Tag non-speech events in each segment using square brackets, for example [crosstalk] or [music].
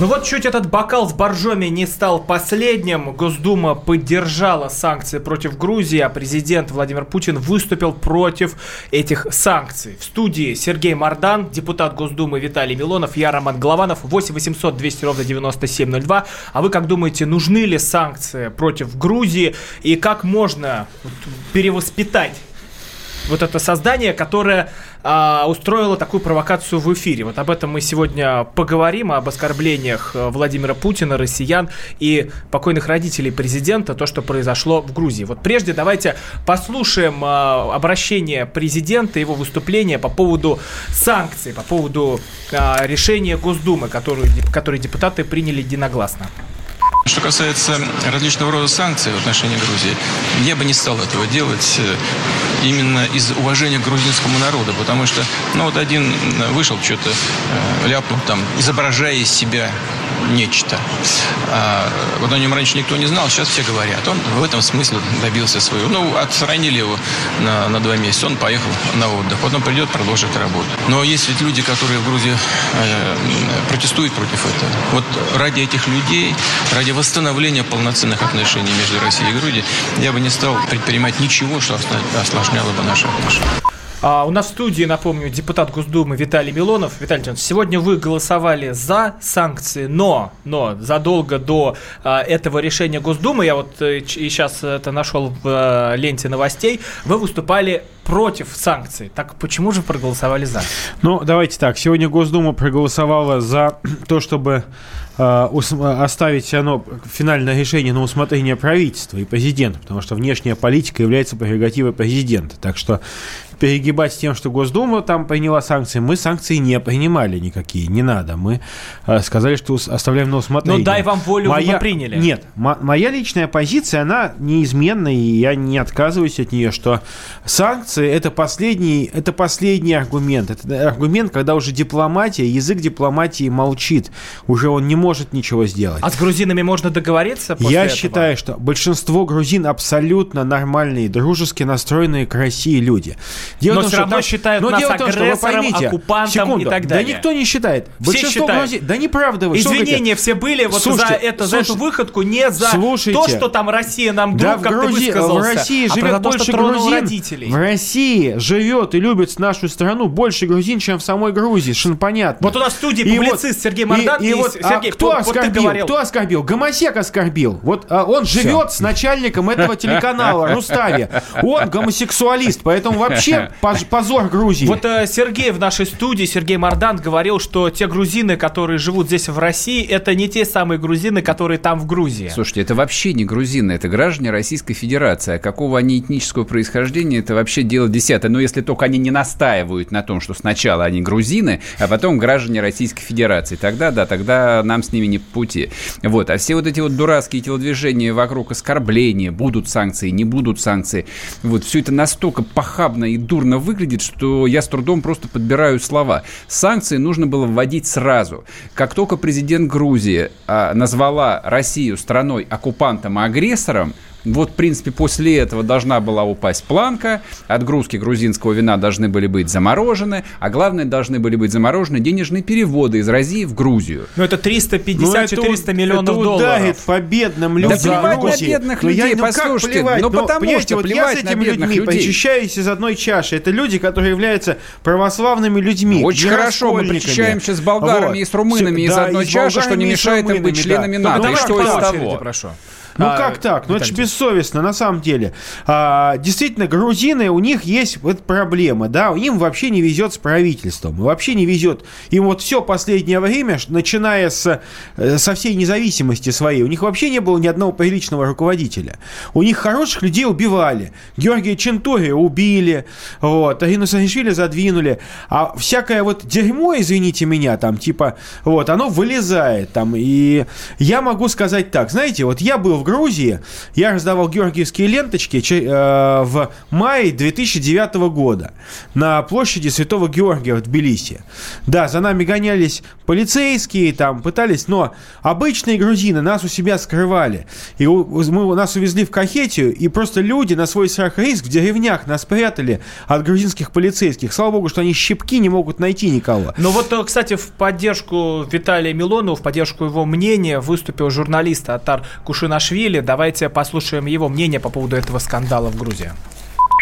Ну вот чуть этот бокал с боржоми не стал последним. Госдума поддержала санкции против Грузии, а президент Владимир Путин выступил против этих санкций. В студии Сергей Мардан, депутат Госдумы Виталий Милонов, я Роман Голованов, 8 800 200 ровно 9702. А вы как думаете, нужны ли санкции против Грузии и как можно перевоспитать вот это создание, которое а, устроило такую провокацию в эфире. Вот об этом мы сегодня поговорим, об оскорблениях э, Владимира Путина, россиян и покойных родителей президента, то, что произошло в Грузии. Вот прежде давайте послушаем а, обращение президента, его выступление по поводу санкций, по поводу а, решения Госдумы, которую, которые депутаты приняли единогласно. Что касается различного рода санкций в отношении Грузии, я бы не стал этого делать э, именно из уважения к грузинскому народу, потому что, ну вот один вышел что-то, э, ляпнул там, изображая из себя нечто. А, вот о нем раньше никто не знал, сейчас все говорят. Он в этом смысле добился своего. Ну, отстранили его на, на два месяца, он поехал на отдых. Потом придет, продолжит работу. Но есть ведь люди, которые в Грузии э, протестуют против этого. Вот ради этих людей, ради восстановления полноценных отношений между Россией и Грузией, я бы не стал предпринимать ничего, что осложняло бы наши отношения. А у нас в студии, напомню, депутат Госдумы Виталий Милонов. Виталий Леонидович, сегодня вы голосовали за санкции, но, но задолго до а, этого решения Госдумы, я вот э, и сейчас это нашел в а, ленте новостей, вы выступали против санкций. Так почему же проголосовали за? Ну, давайте так. Сегодня Госдума проголосовала за то, чтобы э, оставить оно финальное решение на усмотрение правительства и президента, потому что внешняя политика является прерогативой президента. Так что перегибать с тем, что Госдума там приняла санкции. Мы санкции не принимали никакие, не надо. Мы э, сказали, что оставляем на усмотрение. Ну дай вам волю, моя... вы приняли. Нет, моя личная позиция, она неизменна, и я не отказываюсь от нее, что санкции это последний, это последний аргумент. Это аргумент, когда уже дипломатия, язык дипломатии молчит. Уже он не может ничего сделать. А с грузинами можно договориться Я этого? считаю, что большинство грузин абсолютно нормальные, дружески настроенные к России люди. Дело но том, все равно там, считают но нас дело агрессором, том, что вы поймите, оккупантом секунду, и так далее. Да никто не считает. Все считают. Грузин, да неправда вы. Извинения все были вот слушайте, за, это, слушайте, за эту выходку, не за слушайте, то, что там Россия нам друг, да как Грузи... ты в России а живет то, больше грузин. Родителей. В России живет и любит нашу страну больше грузин, чем в самой Грузии, что понятно. Вот у нас в студии и публицист вот, Сергей Мардан. И, и, вот, Сергей, а кто, кто оскорбил? Вот кто оскорбил? Гомосек оскорбил. Вот а, он живет с начальником этого телеканала, Рустави. Он гомосексуалист, поэтому вообще позор Грузии. Вот э, Сергей в нашей студии, Сергей Мардан, говорил, что те грузины, которые живут здесь в России, это не те самые грузины, которые там в Грузии. Слушайте, это вообще не грузины, это граждане Российской Федерации. А какого они этнического происхождения, это вообще дело десятое. Но если только они не настаивают на том, что сначала они грузины, а потом граждане Российской Федерации, тогда да, тогда нам с ними не по пути. Вот. А все вот эти вот дурацкие телодвижения вокруг оскорбления, будут санкции, не будут санкции, вот все это настолько похабно и дурно выглядит, что я с трудом просто подбираю слова. Санкции нужно было вводить сразу. Как только президент Грузии а, назвала Россию страной оккупантом и агрессором, вот, в принципе, после этого должна была упасть планка, отгрузки грузинского вина должны были быть заморожены, а главное, должны были быть заморожены денежные переводы из России в Грузию. Ну, это 350-400 ну, миллионов это долларов. ударит по бедным людям. Да плевать на бедных людей, ну, я, ну, послушайте. Плевать? Ну, потому что вот я с этими людьми людей. причащаюсь из одной чаши. Это люди, которые являются православными людьми. Очень хорошо, мы причащаемся с болгарами вот. и с румынами Все, из да, одной чаши, что не мешает им быть членами да. НАТО. Ну, и что из того? Прошу. Ну а, как так? Ну это же бессовестно, на самом деле. А, действительно, грузины, у них есть вот проблема, да, им вообще не везет с правительством, вообще не везет. Им вот все последнее время, начиная с, э, со всей независимости своей, у них вообще не было ни одного приличного руководителя. У них хороших людей убивали. Георгия Чентури убили, вот, Арину Саакашвили задвинули, а всякое вот дерьмо, извините меня, там, типа, вот, оно вылезает там, и я могу сказать так, знаете, вот я был в Грузии, я раздавал георгиевские ленточки э, в мае 2009 года на площади Святого Георгия в Тбилиси. Да, за нами гонялись полицейские, там пытались, но обычные грузины нас у себя скрывали. И мы, нас увезли в Кахетию, и просто люди на свой страх и риск в деревнях нас прятали от грузинских полицейских. Слава богу, что они щепки не могут найти никого. Ну вот, э, кстати, в поддержку Виталия Милонова, в поддержку его мнения выступил журналист Атар Кушинашвили. Давайте послушаем его мнение по поводу этого скандала в Грузии.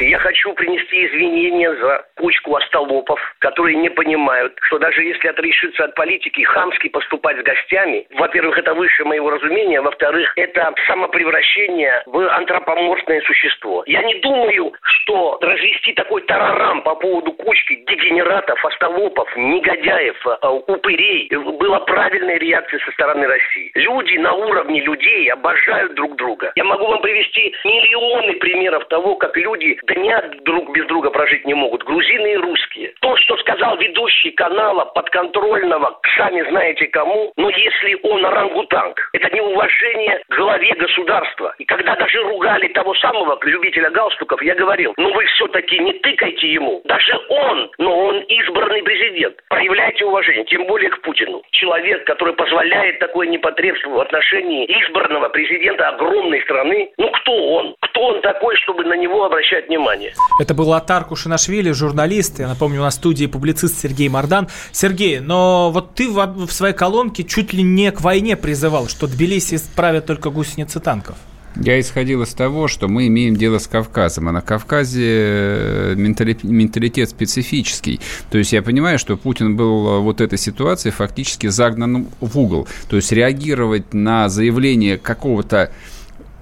Я хочу принести извинения за кучку остолопов, которые не понимают, что даже если отрешиться от политики хамски поступать с гостями, во-первых, это выше моего разумения, во-вторых, это самопревращение в антропоморфное существо. Я не думаю, что развести такой тарарам по поводу кучки дегенератов, остолопов, негодяев, э, упырей была правильной реакцией со стороны России. Люди на уровне людей обожают друг друга. Я могу вам привести миллионы примеров того, как люди дня друг без друга прожить не могут. Грузины и русские. То, что сказал ведущий канала подконтрольного, сами знаете кому, но если он орангутанг, это неуважение к главе государства. И когда даже ругали того самого любителя галстуков, я говорил, ну вы все-таки не тыкайте ему. Даже он, но он избранный президент. Проявляйте уважение, тем более к Путину. Человек, который позволяет такое непотребство в отношении избранного президента огромной страны, ну кто он? Кто он такой, чтобы на него обращать внимание? внимание. Это был Атар Кушинашвили, журналист. Я напомню, у нас в студии публицист Сергей Мардан. Сергей, но вот ты в, своей колонке чуть ли не к войне призывал, что Тбилиси справят только гусеницы танков. Я исходил из того, что мы имеем дело с Кавказом, а на Кавказе э, менталитет специфический. То есть я понимаю, что Путин был э, вот этой ситуации фактически загнан в угол. То есть реагировать на заявление какого-то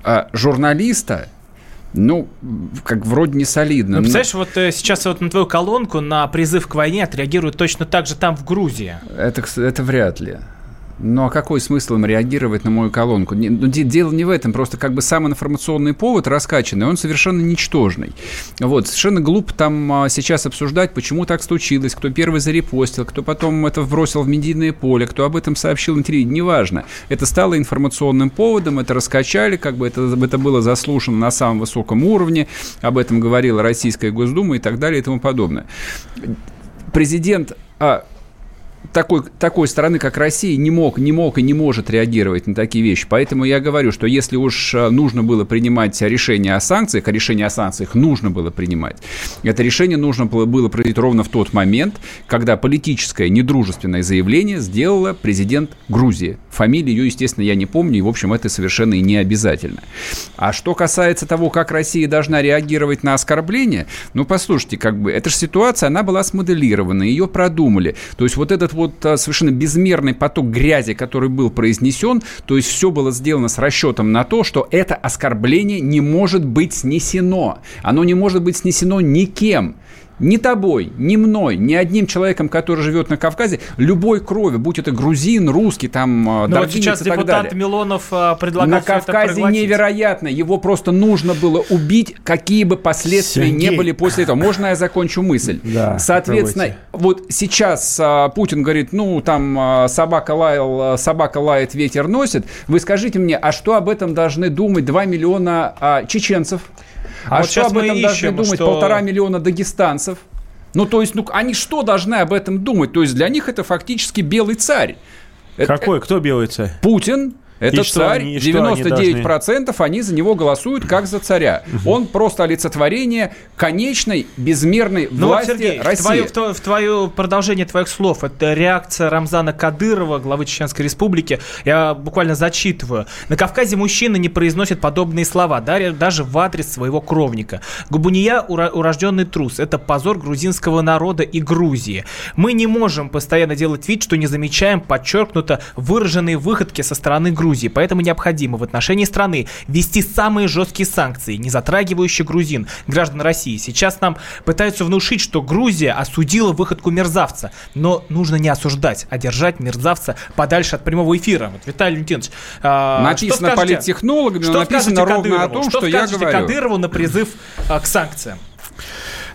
а, журналиста, ну, как вроде не солидно. Ну, представляешь, вот э, сейчас вот на твою колонку на призыв к войне отреагируют точно так же там, в Грузии. Это, это вряд ли. Ну а какой смысл им реагировать на мою колонку? Ну, дело не в этом, просто как бы сам информационный повод раскачанный, он совершенно ничтожный. Вот, совершенно глупо там а, сейчас обсуждать, почему так случилось, кто первый зарепостил, кто потом это вбросил в медийное поле, кто об этом сообщил телевидении, неважно. Это стало информационным поводом, это раскачали, как бы это, это было заслушано на самом высоком уровне, об этом говорила Российская Госдума и так далее и тому подобное. Президент а, такой, такой страны, как Россия, не мог, не мог и не может реагировать на такие вещи. Поэтому я говорю, что если уж э, нужно было принимать решение о санкциях, а решение о санкциях нужно было принимать, это решение нужно было, было принять ровно в тот момент, когда политическое недружественное заявление сделала президент Грузии. Фамилию ее, естественно, я не помню, и, в общем, это совершенно и не обязательно. А что касается того, как Россия должна реагировать на оскорбление, ну, послушайте, как бы, эта же ситуация, она была смоделирована, ее продумали. То есть вот этот вот а, совершенно безмерный поток грязи, который был произнесен, то есть все было сделано с расчетом на то, что это оскорбление не может быть снесено. Оно не может быть снесено никем ни тобой, ни мной, ни одним человеком, который живет на Кавказе, любой крови, будь это грузин, русский, там, Но ну, вот сейчас и депутат далее. Милонов а, предлагает На Кавказе невероятно. Его просто нужно было убить, какие бы последствия Сергей. не были после этого. Можно я закончу мысль? Да, Соответственно, попробуйте. вот сейчас а, Путин говорит, ну, там, а, собака, лаял, собака лает, ветер носит. Вы скажите мне, а что об этом должны думать 2 миллиона а, чеченцев? А вот что об этом должны думать что... полтора миллиона дагестанцев? Ну, то есть, ну, они что должны об этом думать? То есть, для них это фактически белый царь. Какой? Кто белый царь? Путин. Это и царь, они, 99% они, должны... они за него голосуют как за царя. Угу. Он просто олицетворение конечной, безмерной ну власти вот, Сергей, России. В твое, в твое продолжение твоих слов, это реакция Рамзана Кадырова, главы Чеченской Республики. Я буквально зачитываю. На Кавказе мужчина не произносит подобные слова, даже в адрес своего кровника. Губуния – урожденный трус. Это позор грузинского народа и Грузии. Мы не можем постоянно делать вид, что не замечаем подчеркнуто выраженные выходки со стороны Грузии Грузии, поэтому необходимо в отношении страны ввести самые жесткие санкции, не затрагивающие грузин, граждан России. Сейчас нам пытаются внушить, что Грузия осудила выходку мерзавца, но нужно не осуждать, а держать мерзавца подальше от прямого эфира. Вот, Виталий Леонтьевич, а, написано что политтехнологами, что написано ровно Кадырову? о том, что, что я говорю. Кадырову на призыв а, к санкциям?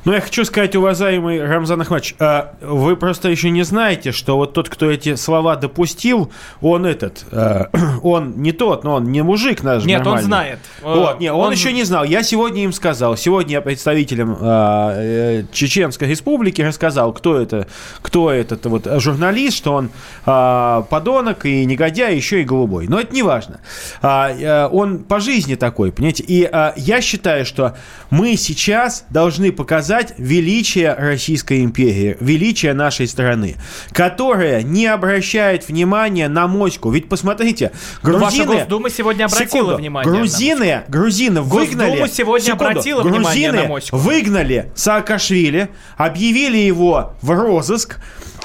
Но я хочу сказать, уважаемый Рамзан Ахмадович, а вы просто еще не знаете, что вот тот, кто эти слова допустил, он этот, а, [clears throat] он не тот, но он не мужик наш Нет, нормальный. он знает. Вот, не, он, он еще не знал. Я сегодня им сказал. Сегодня я представителям а, э, Чеченской Республики рассказал, кто это, кто этот вот журналист, что он подонок и негодяй, еще и голубой. Но это не важно. А, он по жизни такой, понимаете? И я считаю, что мы сейчас должны показать величие Российской империи, величие нашей страны, которая не обращает внимания на моську. Ведь посмотрите, грузины... Ваша Госдума сегодня обратила Секунду. внимание Грузины, грузины выгнали... Госдума сегодня Секунду. обратила грузины внимание на моську. выгнали Саакашвили, объявили его в розыск.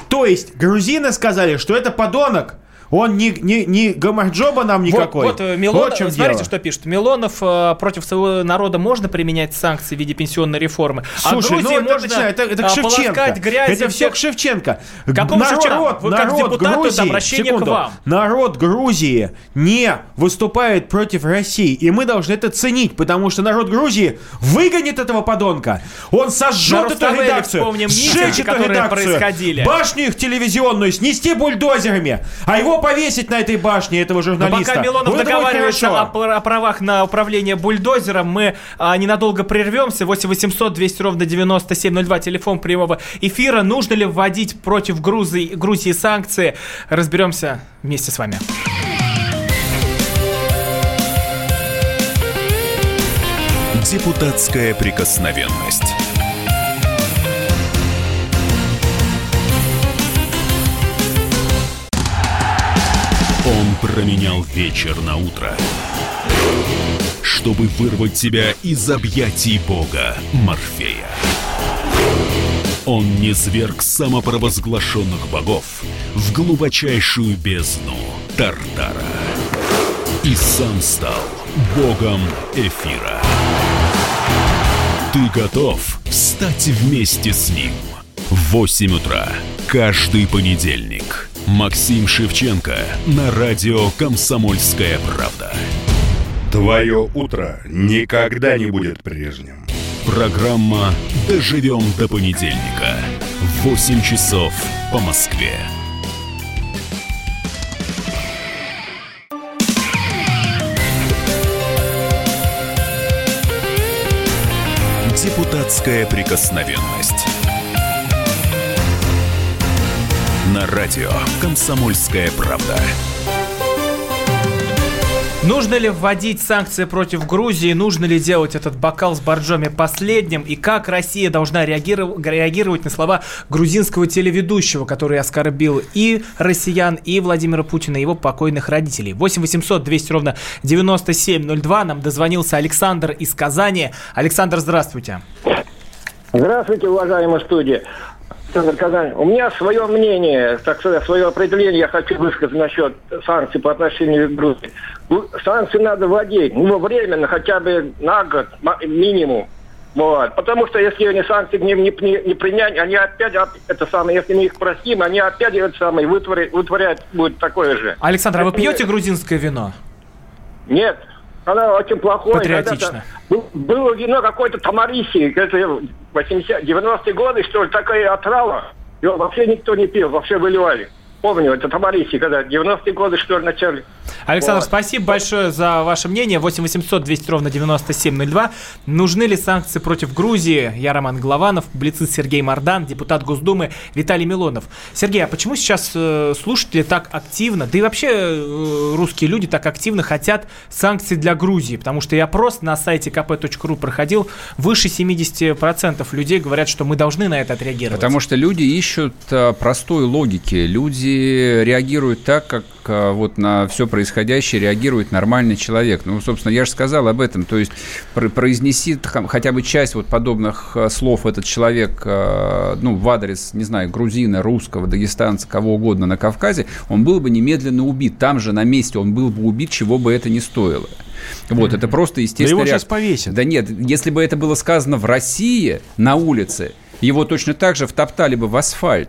То есть грузины сказали, что это подонок. Он не, не, не гамарджоба нам никакой. Вот, вот э, Вот в чем смотрите, дело. что пишет. Милонов э, против своего народа можно применять санкции в виде пенсионной реформы. Слушай, а Грузии ну это, можно начинай, это, это а, к Шевченко. грязью Это все всех- к Шевченко. Какому народ, Шевченко? Вы как народ депутат, Грузии, это обращение секунду, к вам. народ Грузии не выступает против России. И мы должны это ценить, потому что народ Грузии выгонит этого подонка. Он сожжет эту редакцию. сжечь эту редакцию. Башню их телевизионную снести бульдозерами, а его повесить на этой башне, этого Но журналиста. пока Милонов Вот договаривается о, о правах на управление бульдозером, мы а, ненадолго прервемся. 8 800 200 ровно 9702, телефон прямого эфира. Нужно ли вводить против Грузии, Грузии санкции? Разберемся вместе с вами. Депутатская прикосновенность. Он променял вечер на утро, чтобы вырвать тебя из объятий бога Морфея. Он низверг самопровозглашенных богов в глубочайшую бездну Тартара и сам стал богом эфира. Ты готов стать вместе с ним? В 8 утра каждый понедельник. Максим Шевченко на радио «Комсомольская правда». Твое утро никогда не будет прежним. Программа «Доживем до понедельника». В 8 часов по Москве. Депутатская прикосновенность. На радио «Комсомольская правда». Нужно ли вводить санкции против Грузии? Нужно ли делать этот бокал с боржоми последним? И как Россия должна реагиров- реагировать на слова грузинского телеведущего, который оскорбил и россиян, и Владимира Путина, и его покойных родителей? 8 800 200 ровно 9702. Нам дозвонился Александр из Казани. Александр, здравствуйте. Здравствуйте, уважаемая студия. Александр Казань. У меня свое мнение, так сказать, свое определение я хочу высказать насчет санкций по отношению к Грузии. Санкции надо вводить, ну, временно, хотя бы на год минимум. Вот. Потому что если они санкции не, не- не принять, они опять, оп- это самое, если мы их простим, они опять это самое вытворят, вытворять будет такое же. Александр, а вы пьете грузинское вино? Нет, она очень плохое. Патриотично. Был- Было вино какое-то Тамариси, это 80 90-е годы, что ли, такая отрава. Его вообще никто не пил, вообще выливали. Помню, это Тамариси, когда 90-е годы, что ли, в начале. Александр, Вот. спасибо большое за ваше мнение. 8 800 200 ровно 9702. Нужны ли санкции против Грузии? Я Роман Голованов, блицист Сергей Мардан, депутат Госдумы Виталий Милонов. Сергей, а почему сейчас э, слушатели так активно, да и вообще э, русские люди так активно хотят санкций для Грузии? Потому что я просто на сайте kp.ru проходил, выше 70% людей говорят, что мы должны на это отреагировать. Потому что люди ищут а, простой логики. Люди реагируют так, как а, вот на все происходящее реагирует нормальный человек. Ну, собственно, я же сказал об этом. То есть про- произнеси хотя бы часть вот подобных а, слов этот человек, а, ну, в адрес, не знаю, грузина, русского, дагестанца, кого угодно на Кавказе, он был бы немедленно убит. Там же на месте он был бы убит, чего бы это ни стоило. Вот, это просто естественно. его сейчас повесят. Да нет, если бы это было сказано в России на улице, его точно так же втоптали бы в асфальт.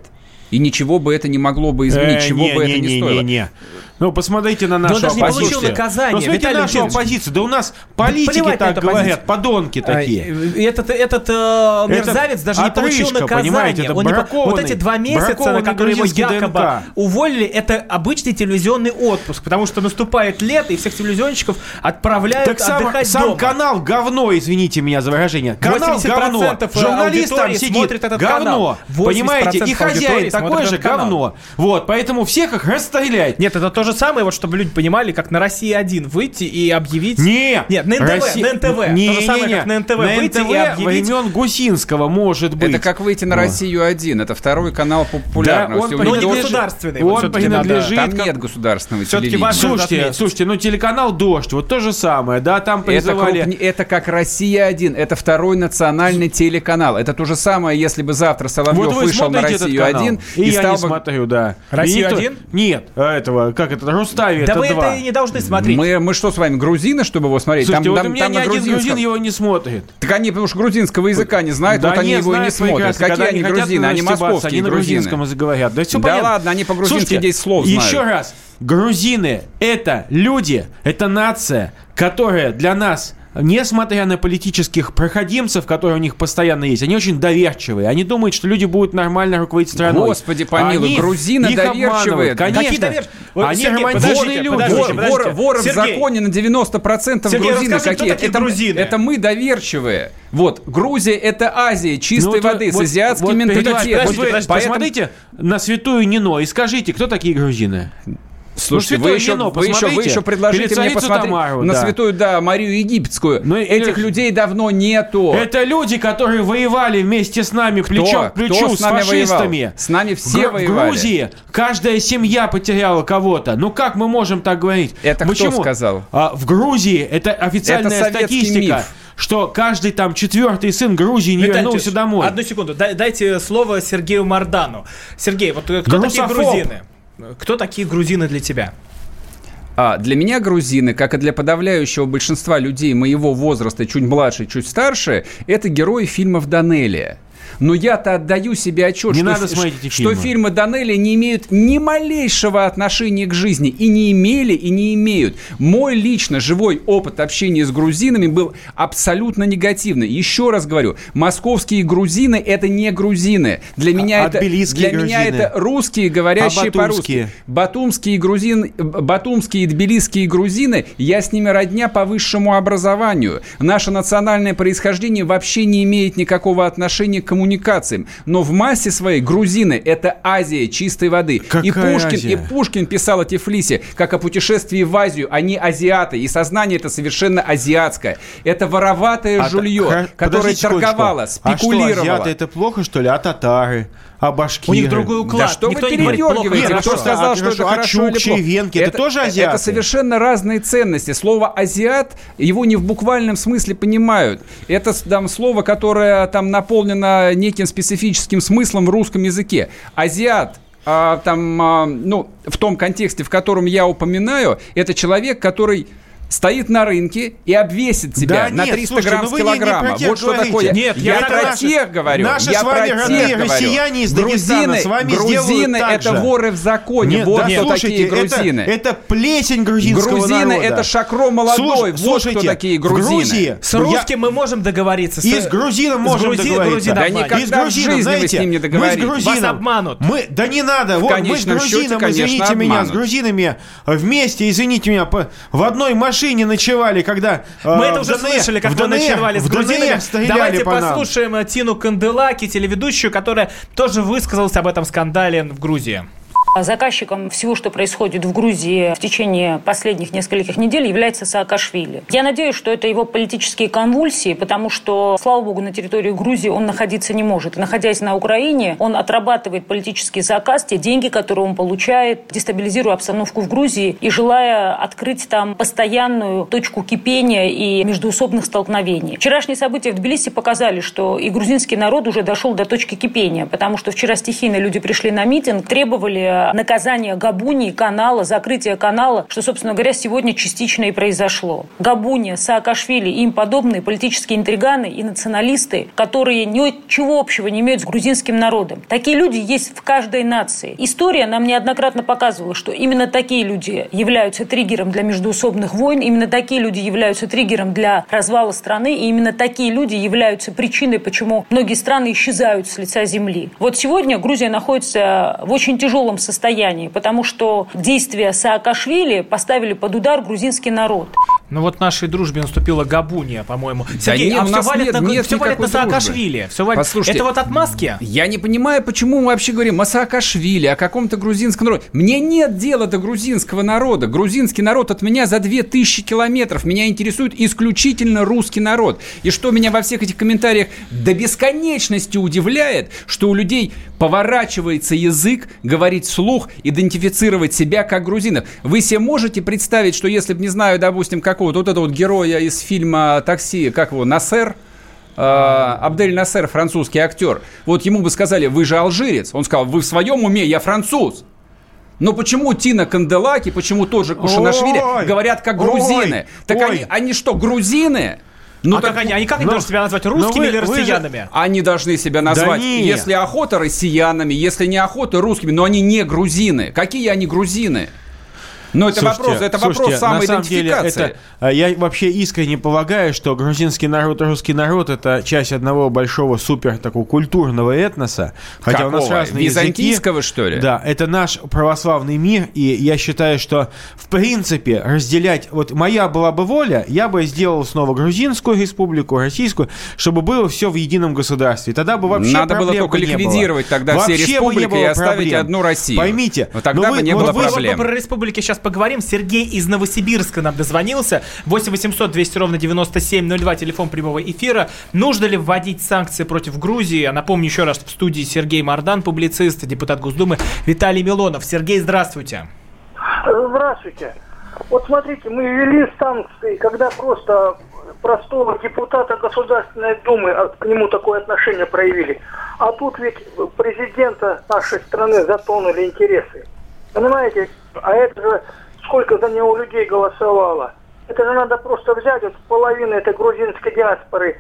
И ничего бы это не могло бы изменить, Э, чего не, бы не, это ни не, стоило. Не, не. Ну, посмотрите на нашу он даже не оппозицию. получил наказание. Ну, смотрите Виталий нашу оппозицию. Да у нас политики на так говорят, оппозицию. подонки такие. А, Этот, этот э, мерзавец даже не получил наказание. понимаете, это Он не вот эти два месяца, на которые его якобы ДНК. уволили, это обычный телевизионный отпуск, потому что наступает лето, и всех телевизионщиков отправляют Так сам, отдыхать сам дома. канал говно, извините меня за выражение. Канал 80% говно. Журналист там сидит. этот говно. канал. 80% Понимаете? И хозяин смотрит же этот говно. Вот, поэтому всех их расстрелять. Нет, это то же самое, вот чтобы люди понимали, как на России один выйти и объявить... Нет, Нет, на НТВ, Росси- на НТВ. Не, то же не, самое, не. как на НТВ На выйти НТВ и объявить... времен Гусинского может быть. Это как выйти на Вот. Россию-1. Это второй канал популярности. Да, он них не государственный. Он принадлежит- Там нет государственного телевидения. Слушайте, слушайте, ну телеканал Дождь, вот то же самое, да, там Это, призывали... это как «Россия-1», это второй национальный телеканал. Это то же самое, если бы завтра Соловьев вышел на канал, «Россию-1» и, и, я стал не бы... смотрю, да. «Россию никто- один»? Нет, а этого, как это, Рустави, Да это вы два. это и не должны смотреть. Мы, мы что с вами, грузины, чтобы его смотреть? Слушайте, там, вот там- у меня там ни на один грузинском- грузин его не смотрит. Так они, потому что грузинского языка не знают, Да вот они его и не смотрят. прекрасно, Какие когда они грузины? Они московские они на грузины. грузинском заговорят. Да, все Да ладно, они по-грузински Слушайте, 10 слов знают. Еще раз, грузины – это люди, это нация, которая для нас Несмотря на политических проходимцев, которые у них постоянно есть, они очень доверчивые. Они думают, что люди будут нормально руководить страной. Господи помилуй, Они грузины доверчивые. Конечно. Какие Вот, Они Сергей, романтичные люди. подождите, Вор, подождите. вор, воры в Сергей. законе на 90% Сергей, грузины кто какие? такие это, грузины? это мы доверчивые. Вот, Грузия это Азия чистой Ну, воды вот, с азиатским вот, менталитетом. подождите, подождите, посмотрите на святую Нино и скажите, кто такие грузины? Слушайте, Ну, вы еще, Нино, вы, еще, вы еще предложите мне посмотреть Тамару, на да. святую, да, Марию Египетскую. Ну, и- Этих людей давно нету. Это люди, которые воевали вместе с нами плечом к Кто плечу с с, нами фашистами. воевал? С нами В все Гру- воевали. В Грузии каждая семья потеряла кого-то. Ну как мы можем так говорить? Это кто Почему? сказал? А, в Грузии это официальная Это статистика. миф. Что каждый там четвертый сын Грузии не Виталий вернулся домой. Одну секунду, дай- дайте слово Сергею Мардану. Сергей, вот кто такие Грузофоб. грузины? Кто такие грузины для тебя? А для меня грузины, как и для подавляющего большинства людей моего возраста, чуть младше, чуть старше, это герои фильмов Данелия. Но я-то отдаю себе отчет, Не что, надо смотреть эти что фильмы. фильмы Данелия не имеют ни малейшего отношения к жизни. И не имели, и не имеют. Мой лично живой опыт общения с грузинами был абсолютно негативный. Еще раз говорю, московские грузины – это не грузины. Для меня, а это, для меня грузины? это русские, говорящие А по-русски. батумские? Батумские грузин, батумские и тбилисские грузины, я с ними родня по высшему образованию. Наше национальное происхождение вообще не имеет никакого отношения к коммуникациям. Но в массе своей грузины – это Азия чистой воды. и Какая Пушкин, Азия? и Пушкин писал о Тифлисе как о путешествии в Азию. Они азиаты, и сознание это совершенно азиатское. Это вороватое А жулье, которое торговало, А что, спекулировало. азиаты это плохо, что ли? А татары? А башкиры? У них другой уклад. Да что Никто вы передергиваете? или Кто сказал, А что это хорошо, а хорошо или чукчи, венки, это тоже азиаты? Это совершенно разные ценности. Слово «азиат», его не в буквальном смысле понимают. Это там слово, которое там наполнено неким специфическим смыслом в русском языке. Азиат а, там, а, ну, в том контексте, в котором я упоминаю, это человек, который стоит на рынке и обвесит тебя Да на нет, 300 слушайте, грамм ну с не- не килограмма. вот что говорите. такое. Нет, я это про наши- тех говорю. наши я с вами про родные тех говорю. россияне из Дагестана грузины, с вами грузины так это же. воры в законе. Нет, вот да, кто слушайте, такие это- грузины. Это, плесень грузинского Грузины народа. это шакро молодой. Слуш- вот слушайте, кто такие грузины. Грузии С я- русским мы можем договориться. И с грузином можем грузи- договориться. Да никогда И с в жизни вы с ним не мы с договоритесь. грузином, Вас обманут. Мы, да не надо, вот мы с грузином, извините меня, с грузинами вместе, извините меня, в одной машине ночевали, когда э, Мы это уже ДНР слышали, как ДНР ночевали с грузинами. Давайте послушаем э, Тину Канделаки, телеведущую, которая тоже высказалась об этом скандале в Грузии. Заказчиком всего, что происходит в Грузии в течение последних нескольких недель, является Саакашвили. Я надеюсь, что это его политические конвульсии, потому что, слава богу, на территории Грузии он находиться не может. Находясь на Украине, он отрабатывает политический заказ, те деньги, которые он получает, дестабилизируя обстановку в Грузии и желая открыть там постоянную точку кипения и междуусобных столкновений. Вчерашние события в Тбилиси показали, что и грузинский народ уже дошел до точки кипения, потому что вчера стихийно люди пришли на митинг, требовали после наказания Габуни, канала, закрытия канала, что, собственно говоря, сегодня частично и произошло. Габуни, Саакашвили и им подобные политические интриганы и националисты, которые ничего общего не имеют с грузинским народом. Такие люди есть в каждой нации. История нам неоднократно показывала, что именно такие люди являются триггером для междуусобных войн, именно такие люди являются триггером для развала страны, и именно такие люди являются причиной, почему многие страны исчезают с лица земли. Вот сегодня Грузия находится в очень тяжелом состоянии, потому что действия Саакашвили поставили под удар грузинский народ. Ну вот нашей дружбе наступила Габуния, по-моему. Сергей, нет, а у все нас валит нет- на, нет все валит на. Саакашвили. Все валит. Послушайте, Это вот отмазки? Я не понимаю, почему мы вообще говорим о Саакашвили, о каком-то грузинском народе. Мне нет дела до грузинского народа. Грузинский народ от меня за 2000 километров. Меня интересует исключительно русский народ. И что меня во всех этих комментариях до бесконечности удивляет, что у людей поворачивается язык говорить вслух, идентифицировать себя как грузинов. Вы себе можете представить, что если бы, не знаю, допустим, какого-то вот этого вот героя из фильма «Такси», как его, Насер, э, Абдель Насер, французский актер, вот ему бы сказали, вы же алжирец. Он сказал, вы в своем уме, я француз. Но почему Тина Канделаки, почему тот же Кушанашвили Ой, говорят как ой, грузины? так ой. они, они что, грузины? Ну а так как они, они как они ну, должны себя назвать, ну русскими вы- или вы же- россиянами? Они должны себя назвать, не. если охота, россиянами, если не охота, русскими, но они не грузины. Какие они грузины? Ну, это Слушайте, вопрос, это вопрос слушайте, на самом деле, самоидентификации. это, а, я вообще искренне полагаю, что грузинский народ и русский народ это часть одного большого супер такого культурного этноса. Хотя у нас Какого? разные Византийского, языки. что ли? Да, это наш православный мир, и я считаю, что в принципе разделять, вот моя была бы воля, я бы сделал снова грузинскую республику, российскую, чтобы было все в едином государстве. Тогда бы вообще Надо было только бы не было. ликвидировать тогда все Вообще республики и оставить проблем. одну Россию. Поймите, тогда но бы вы- не было вы- Вот проблем. мы про республики сейчас поговорим. Сергей из Новосибирска нам дозвонился. 8 800 200 ровно 9702, телефон прямого эфира. Нужно ли вводить санкции против Грузии? А напомню еще раз, в студии Сергей Мардан, публицист, депутат Госдумы Виталий Милонов. Сергей, здравствуйте. Здравствуйте. Вот смотрите, мы ввели санкции, когда просто простого депутата Государственной Думы к нему такое отношение проявили. А тут ведь президента нашей страны затонули интересы. Понимаете? А это же сколько за него людей голосовало. Это же надо просто взять вот половину этой грузинской диаспоры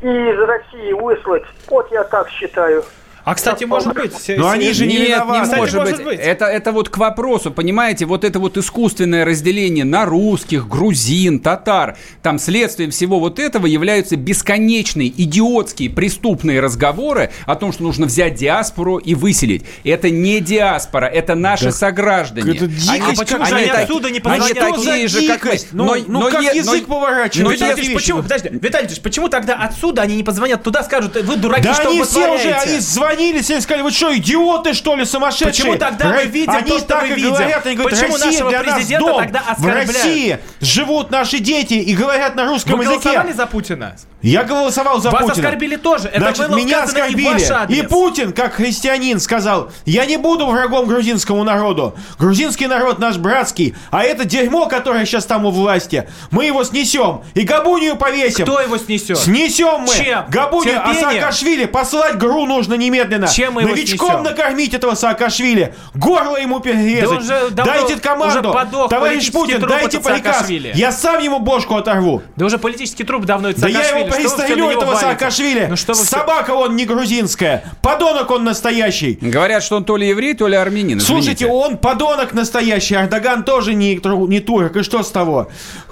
и из России выслать. Вот я так считаю. А, кстати, может быть... Но они же не Нет, виноваты. не Кстати, может, может быть. быть. Это, это вот к вопросу, понимаете, вот это вот искусственное разделение на русских, грузин, татар, там следствием всего вот этого являются бесконечные, идиотские, преступные разговоры о том, что нужно взять диаспору и выселить. Это не диаспора, это наши сограждане. это дикость Они- почему же они они так- отсюда не они позвоняют? такие же, как мы. Ну, ну как е- язык поворачивать? но Виталий Ильич, почему, подожди, Виталий Ильич, почему тогда отсюда они не позвонят туда, скажут, вы дураки, Да что они все уже, творяете?» они звонили, все сказали, вы что, идиоты, что ли, сумасшедшие? Почему тогда мы видим они то, что так мы и видим? говорят, они говорят, Почему Россия нашего для нас президента дом. тогда В оскорбляют? России живут наши дети и говорят на русском Вы языке. голосовали за Путина? Я голосовал за Вас Путина. оскорбили тоже. Это Значит, было меня и в оскорбили. адрес. И Путин, как христианин, сказал, я не буду врагом грузинскому народу. Грузинский народ наш братский. А это дерьмо, которое сейчас там у власти, мы его снесем. И Габунию повесим. Кто его снесет? Снесем мы. Чем? Габунию, а Терпением? Саакашвили послать ГРУ нужно немедленно. Чем мы его Новичком снесем? накормить этого Саакашвили. Горло ему перерезать. Да он же давно- дайте команду. уже подох Товарищ Путин, дайте приказ. Саакашвили. Я сам ему бошку оторву. Да уже политический труп давно это Да я его пристрелю, этого? Саакашвили. Ну что Собака он не грузинская. Подонок он настоящий. Говорят, что он то ли еврей, то ли армянин. Слушайте, он подонок настоящий, Эрдоган тоже не, не турок, и что с того?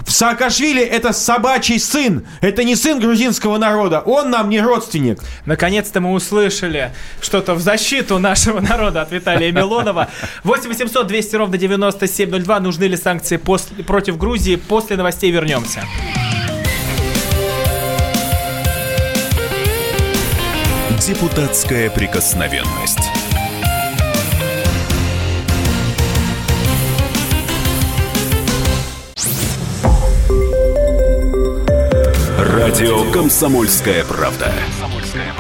Саакашвили это собачий сын, это не сын грузинского народа, он нам не родственник. Наконец-то мы услышали что-то в защиту нашего народа от Виталия Милонова. 8 800 200 ровно 9702. Нужны ли санкции после- против Грузии? После новостей вернемся. Депутатская прикосновенность. Радио «Комсомольская правда».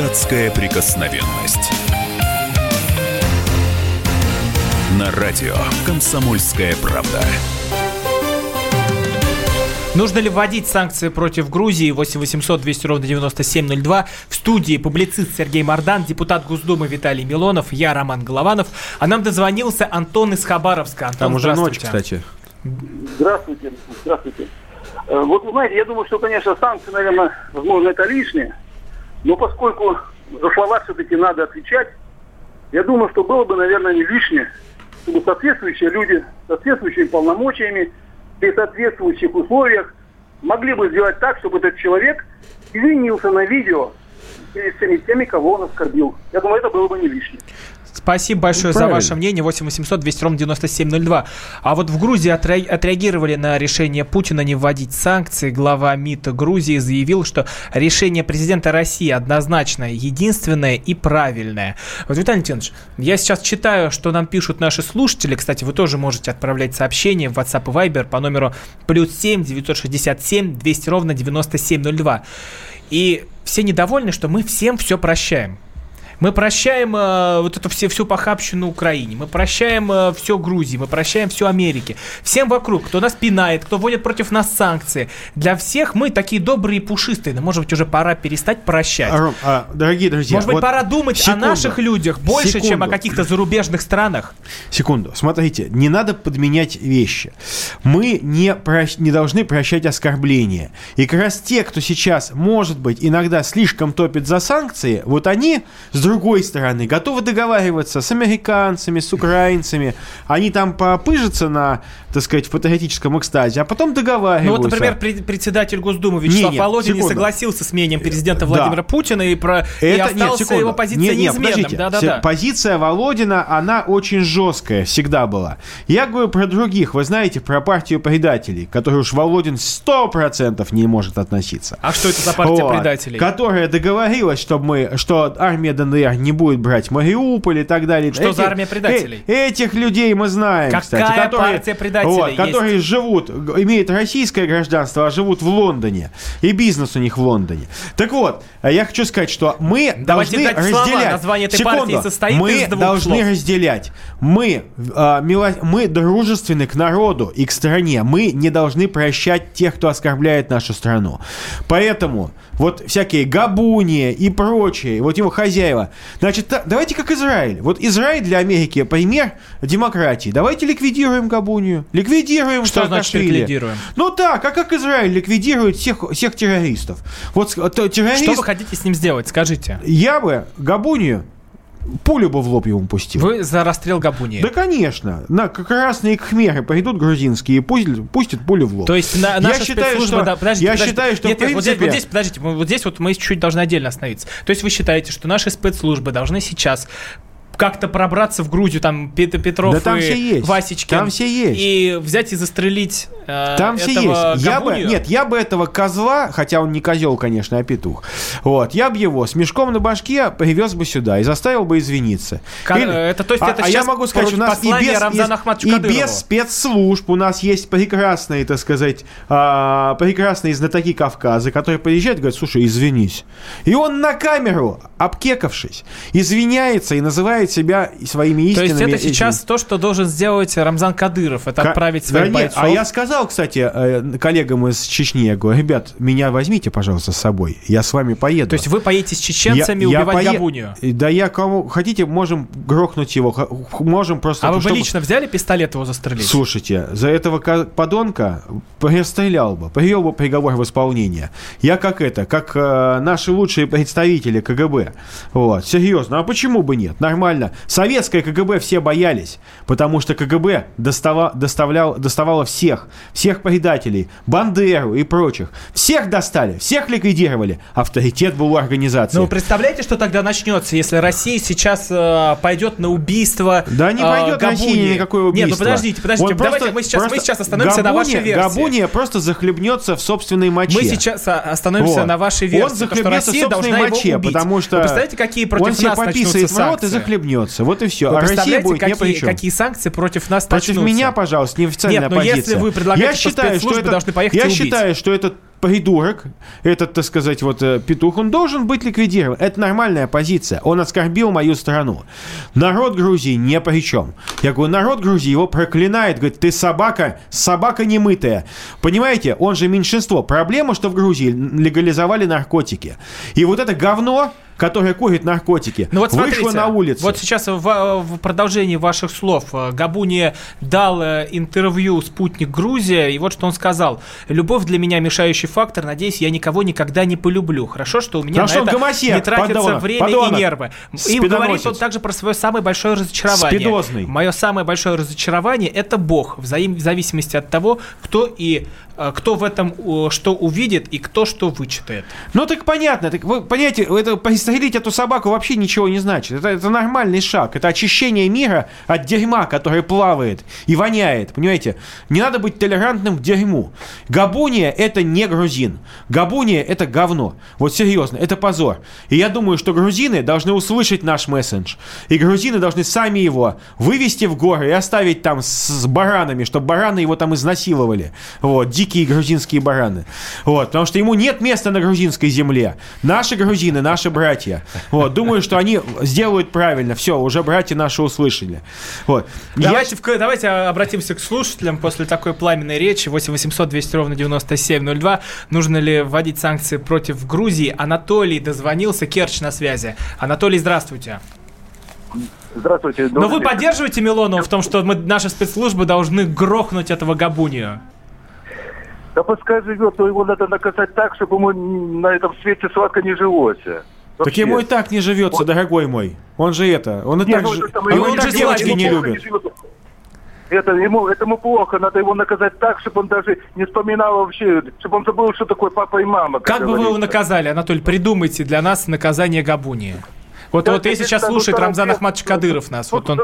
Депутатская прикосновенность. На радио «Комсомольская правда». Нужно ли вводить санкции против Грузии? 8 800 200 ровно 9702. В студии публицист Сергей Мордан, депутат Госдумы Виталий Милонов, я Роман Голованов. А нам дозвонился Антон из Хабаровска. Антон, Там уже ночь, кстати. Здравствуйте. Здравствуйте. Э, вот, вы знаете, я думаю, что, конечно, санкции, наверное, возможно, это лишнее. Но поскольку за слова все-таки надо отвечать, я думаю, что было бы, наверное, не лишнее, чтобы соответствующие люди, соответствующими полномочиями, при соответствующих условиях могли бы сделать так, чтобы этот человек извинился на видео перед всеми теми, кого он оскорбил. Я думаю, это было бы не лишнее. Спасибо большое ну, за ваше мнение. 8 800 200 ровно 9702. А вот в Грузии отреагировали на решение Путина не вводить санкции. Глава МИД Грузии заявил, что решение президента России однозначно единственное и правильное. Вот, Виталий Леонидович, я сейчас читаю, что нам пишут наши слушатели. Кстати, вы тоже можете отправлять сообщения в WhatsApp и Viber по номеру плюс 7 967 200 ровно 9702. И все недовольны, что мы всем все прощаем. Мы прощаем э, вот эту все, всю похабщину Украине, мы прощаем э, все Грузии, мы прощаем все Америке. Всем вокруг, кто нас пинает, кто вводит против нас санкции. Для всех мы такие добрые и пушистые. Но, может быть, уже пора перестать прощать. А, а, дорогие друзья, может быть, вот пора думать секунду, о наших людях больше, секунду. чем о каких-то зарубежных странах. Секунду. Смотрите, не надо подменять вещи. Мы не, прощ... не должны прощать оскорбления. И как раз те, кто сейчас, может быть, иногда слишком топит за санкции, вот они с другой стороны, готовы договариваться с американцами, с украинцами. Они там попыжатся на, так сказать, в патриотическом экстазе, а потом договариваются. Ну вот, например, председатель Госдумы Вячеслав не, нет, Володин секунду. не согласился с мнением президента Владимира да. Путина и, про, Это, и остался нет, его позиция нет, нет, неизменным. Да, да, да. Позиция Володина, она очень жесткая всегда была. Я говорю про других. Вы знаете, про партию предателей, которую уж Володин сто процентов не может относиться. А что это за партия вот, предателей? Которая договорилась, чтобы мы, что армия ДНР не будет брать Мариуполь и так далее. Что Эти, за армия предателей? Э, этих людей мы знаем, Какая кстати. Которые, партия предателей вот, которые живут, имеют российское гражданство, а живут в Лондоне. И бизнес у них в Лондоне. Так вот, я хочу сказать, что мы Давайте должны разделять... Слова. Название этой Секунду. партии состоит мы из двух должны слов. разделять. Мы, э, мило... мы дружественны к народу и к стране. Мы не должны прощать тех, кто оскорбляет нашу страну. Поэтому вот всякие Габуни и прочие, вот его хозяева. Значит, давайте как Израиль. Вот Израиль для Америки пример демократии. Давайте ликвидируем Габунию. Ликвидируем Что значит ликвидируем? Ну так, а как Израиль ликвидирует всех, всех террористов? Вот террорист... Что вы хотите с ним сделать, скажите? Я бы Габунию пулю бы в лоб ему пустил. Вы за расстрел Габуни? Да, конечно. На красные кхмеры пойдут грузинские и пустят, пустят пулю в лоб. То есть на, наша я считаю, что, да, подождите, я подождите. считаю, что нет, в принципе... вот, здесь, вот здесь, подождите, вот здесь вот мы чуть должны отдельно остановиться. То есть вы считаете, что наши спецслужбы должны сейчас как-то пробраться в Грузию, там Петров да, там и все есть. Васечкин. Там все есть. И взять и застрелить э, Там все есть. Я бы, нет, я бы этого козла, хотя он не козел, конечно, а петух, вот, я бы его с мешком на башке привез бы сюда и заставил бы извиниться. К- Или, это, то есть, а, это а я могу сказать, у нас и без, и, и без спецслужб у нас есть прекрасные, так сказать, а, прекрасные знатоки Кавказа, которые приезжают и говорят, слушай, извинись. И он на камеру, обкекавшись, извиняется и называет называет себя своими истинными... То есть это сейчас этими... то, что должен сделать Рамзан Кадыров, это К... отправить своих да бойцов? Нет, а я сказал, кстати, э, коллегам из Чечни, я говорю, ребят, меня возьмите, пожалуйста, с собой, я с вами поеду. То есть вы поедете с чеченцами я, убивать я пое... Габунию? Да я кому хотите, можем грохнуть его, можем просто... А вы чтобы... бы лично взяли пистолет его застрелить? Слушайте, за этого подонка перестрелял бы, привел бы приговор в исполнение. Я как это, как э, наши лучшие представители КГБ. Вот, серьезно, а почему бы нет? Нормально нормально. Советское КГБ все боялись, потому что КГБ достава, доставлял, доставало всех, всех предателей, Бандеру и прочих. Всех достали, всех ликвидировали. Авторитет был у организации. Ну, представляете, что тогда начнется, если Россия сейчас э, пойдет на убийство Да не э, пойдет Габуни? Россия никакое убийство. Нет, ну подождите, подождите. Он Давайте просто- мы сейчас, мы просто сейчас остановимся на вашей версии. Габуния просто захлебнется в собственной моче. Мы сейчас остановимся Вот. на вашей Он версии, что захлебнется в собственной моче, потому что Вы представляете, какие против он себе нас пописает начнутся в рот и санкции? Захлебнется. Вот и все. Вы а Россия будет не при какие, чем. какие санкции против нас Против начнутся? меня, пожалуйста, неофициальная Нет, но позиция. если вы предлагаете, я что считаю, что это, должны поехать Я считаю, что этот придурок, этот, так сказать, вот э, петух, он должен быть ликвидирован. Это нормальная позиция. Он оскорбил мою страну. Народ Грузии не при чем. Я говорю, народ Грузии его проклинает. Говорит, ты собака, собака немытая. Понимаете, он же меньшинство. Проблема, что в Грузии легализовали наркотики. И вот это говно, которое курит наркотики, Ну вот смотрите, вышло на улицу. Вот сейчас в, в продолжении ваших слов э, Габуни дал э, интервью «Спутник Грузия», и вот что он сказал. «Любовь для меня мешающий фактор. Надеюсь, я никого никогда не полюблю. Хорошо, что у меня Хорошо, на это гомосек, не тратится подонок, время подонок. и нервы». И говорит он также про свое самое большое разочарование. Спидозный. Мое самое большое разочарование – это Бог, в взаим- в зависимости от того, кто и э, кто в этом что увидит и кто что вычитает. Ну так понятно, так вы понимаете, это пристрелить эту собаку вообще ничего не значит. Это, это нормальный шаг. Это очищение мира от дерьма, которое плавает и воняет. Понимаете? Не надо быть толерантным к дерьму. Габуния это не грузин. Габуния это говно. Вот серьезно, это позор. И я думаю, что грузины должны услышать наш мессендж. И грузины должны сами его вывести в горы и оставить там с, с баранами, чтобы бараны его там изнасиловали. Вот, дикие грузинские бараны. Вот, потому что ему нет места на грузинской земле. Наши грузины, наши братья. Вот, думаю, что они сделают правильно. Все, уже братья наши услышали. Вот. Я- Давайте, в- давайте обратимся к слушателям после такой пламенной речи. 8 800 200 ровно 9702. Нужно ли вводить санкции против Грузии? Анатолий дозвонился. Керч на связи. Анатолий, здравствуйте. Здравствуйте. Но вы поддерживаете Милонова в том, что мы, наши спецслужбы должны грохнуть этого Габунию? Да пускай живет, но его надо наказать так, чтобы ему на этом свете сладко не жилось. Так ему и так не живется, дорогой мой. Он же это, он и Не, так ну, же, ему и так не девочки не любят. живет. Это ему, этому плохо, надо его наказать так, чтобы он даже не вспоминал вообще, чтобы он забыл, что такое папа и мама. Как бы вы его наказали, Анатолий? Придумайте для нас наказание Габунии. Вот, Да, вот если сейчас ну, слушает Рамзан ну, Кадыров нас, вот он...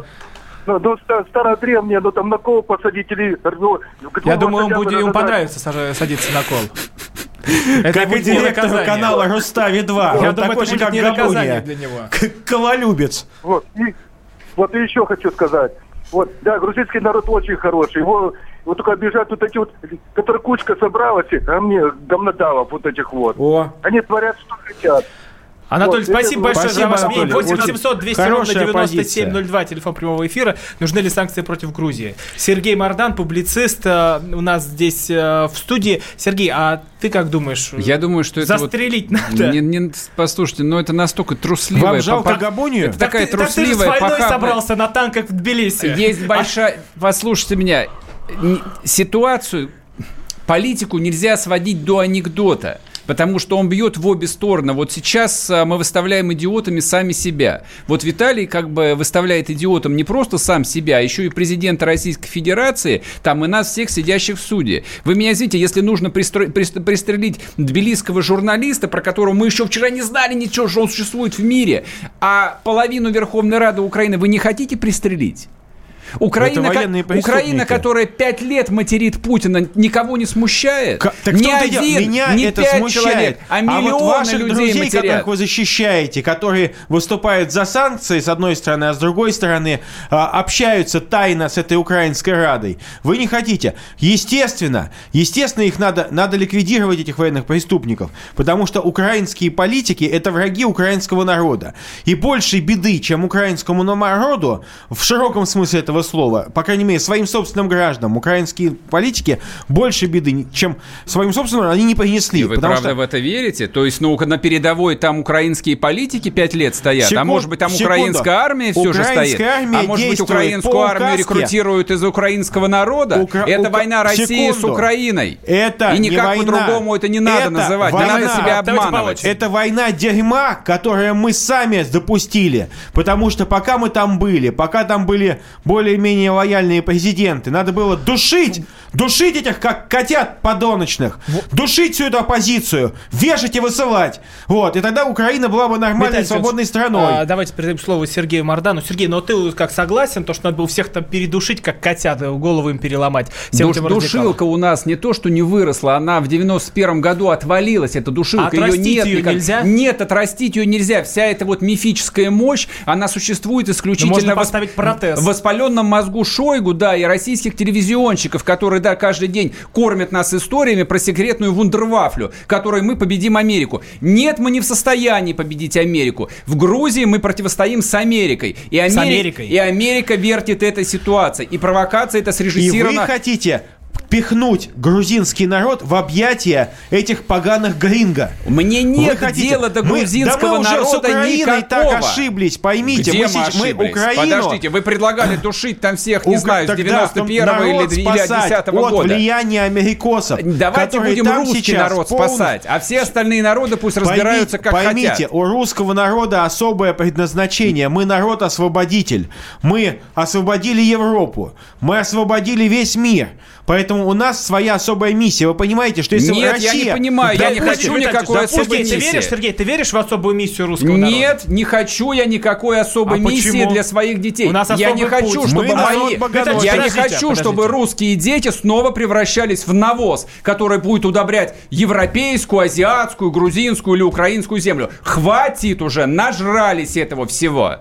Ну, ну ста- стародревнее, ну там на кол посадить или... ну, Я двум думаю, он будет, ему понравится садиться на кол. Это Как и наказание. канала Рустави 2. Я Он думаю, такой это же, как Габуния. для него. К- Ковалюбец. Вот, и, вот и еще хочу сказать. Вот, да, грузинский народ очень хороший. Его вот только обижают вот эти вот, которые кучка собралась, а мне говнодавов вот этих вот. О. Они творят, что хотят. Анатолий, Вот, спасибо большое за Спасибо, ваше мнение. Анатолий. 8 800 200 ровно Хорошая 9702, телефон прямого эфира. Нужны ли санкции против Грузии? Сергей Мардан, публицист, э, у нас здесь э, в студии. Сергей, а ты как думаешь? Я думаю, что это вот- Застрелить надо. Не- не- послушайте, но это настолько трусливая... Вам жалко попа- Габунию? Это такая ты, так ты же с трусливая, войной похабная- собрался на танках в Тбилиси. Есть большая... Послушайте меня. Ситуацию, политику нельзя сводить до анекдота. Потому что он бьет в обе стороны. Вот сейчас а, мы выставляем идиотами сами себя. Вот Виталий как бы выставляет идиотом не просто сам себя, а еще и президента Российской Федерации, там и нас всех сидящих в суде. Вы меня извините, если нужно пристро- пристр- пристрелить тбилисского журналиста, про которого мы еще вчера не знали ничего, что он существует в мире, а половину Верховной Рады Украины вы не хотите пристрелить? Украина, ко-. Украина, которая пять лет материт Путина, никого не смущает. К- Так дело, один, меня не это пять смущает. человек, а миллионы вот ваших людей друзей, матерят. которых вы защищаете, которые выступают за санкции с одной стороны, а с другой стороны а, общаются тайно с этой украинской радой, вы не хотите. Естественно, естественно, их надо, надо ликвидировать этих военных преступников, потому что украинские политики это враги украинского народа. И большей беды, чем украинскому народу, в широком смысле этого слова. По крайней мере, своим собственным гражданам. Украинские политики больше беды, чем своим собственным, они не принесли. И вы правда что... в это верите? То есть, ну, на передовой там украинские политики пять лет стоят, Секунд... а может быть там секунду. украинская армия все Украинская же стоит? Армия а может быть украинскую армию рекрутируют из украинского народа? Укра... Это Укра... война России Секунду. с Украиной. Это И никак по-другому это не надо это называть, война. не надо себя обманывать. Это война дерьма, которую мы сами допустили. Потому что пока мы там были, пока там были более-менее лояльные президенты, надо было душить, душить этих как котят подоночных, душить всю эту оппозицию, вешать и высылать. Вот, и тогда Украина была бы нормальной, Виталий свободной страной. А, давайте передаем слово Сергею Мардану. Сергей, но ты как согласен, то, что надо было всех там передушить, как котят, голову им переломать? Всем Душ, душилка у нас не то, что не выросла, она в 91 году отвалилась, эта душилка. А ее нет ее никак. нельзя? Нет, отрастить ее нельзя. Вся эта вот мифическая мощь, она существует исключительно... можно поставить протез. В воспаленном мозгу Шойгу, да, и российских телевизионщиков, которые, да, каждый день кормят нас историями про секретную вундервафлю, которой мы победим Америку. Нет, мы не в состоянии победить Америку. В Грузии мы противостоим с Америкой. И, Амери... с Америкой. и Америка вертит этой ситуацией. И провокация это срежиссирована... И вы хотите пихнуть грузинский народ в объятия этих поганых гринго. Мне нет дела до грузинского мы, да мы уже с Украиной никакого. так ошиблись, поймите. Где мы, мы, мы Украину... Подождите, вы предлагали душить там всех, не знаю, с 91-го или, или от 10 -го от года. влияния америкосов. Давайте будем русский народ полностью... спасать, а все остальные народы пусть поймите, разбираются как поймите, хотят. у русского народа особое предназначение. Мы народ-освободитель. Мы освободили Европу. Мы освободили весь мир. Поэтому у нас своя особая миссия. Вы понимаете, что если Нет, Россия... я не понимаю, я не хочу никакой особой миссии. Ты веришь, Сергей, ты веришь в особую миссию русского народа? Нет, не хочу я никакой особой а миссии для своих детей. У нас я не хочу, путь. чтобы мои... Я не хочу, чтобы русские дети снова превращались в навоз, который будет удобрять европейскую, азиатскую, грузинскую или украинскую землю. Хватит уже, нажрались этого всего.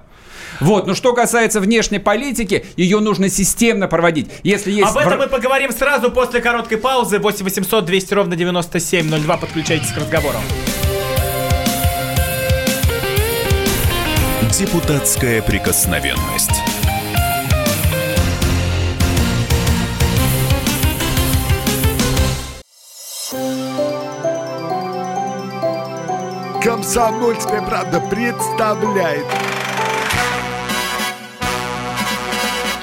Вот, но что касается внешней политики, ее нужно системно проводить. Если есть... Об этом мы поговорим сразу после короткой паузы. 8 800 200 ровно 9702. Подключайтесь к разговору. Депутатская прикосновенность. Комсомольская правда представляет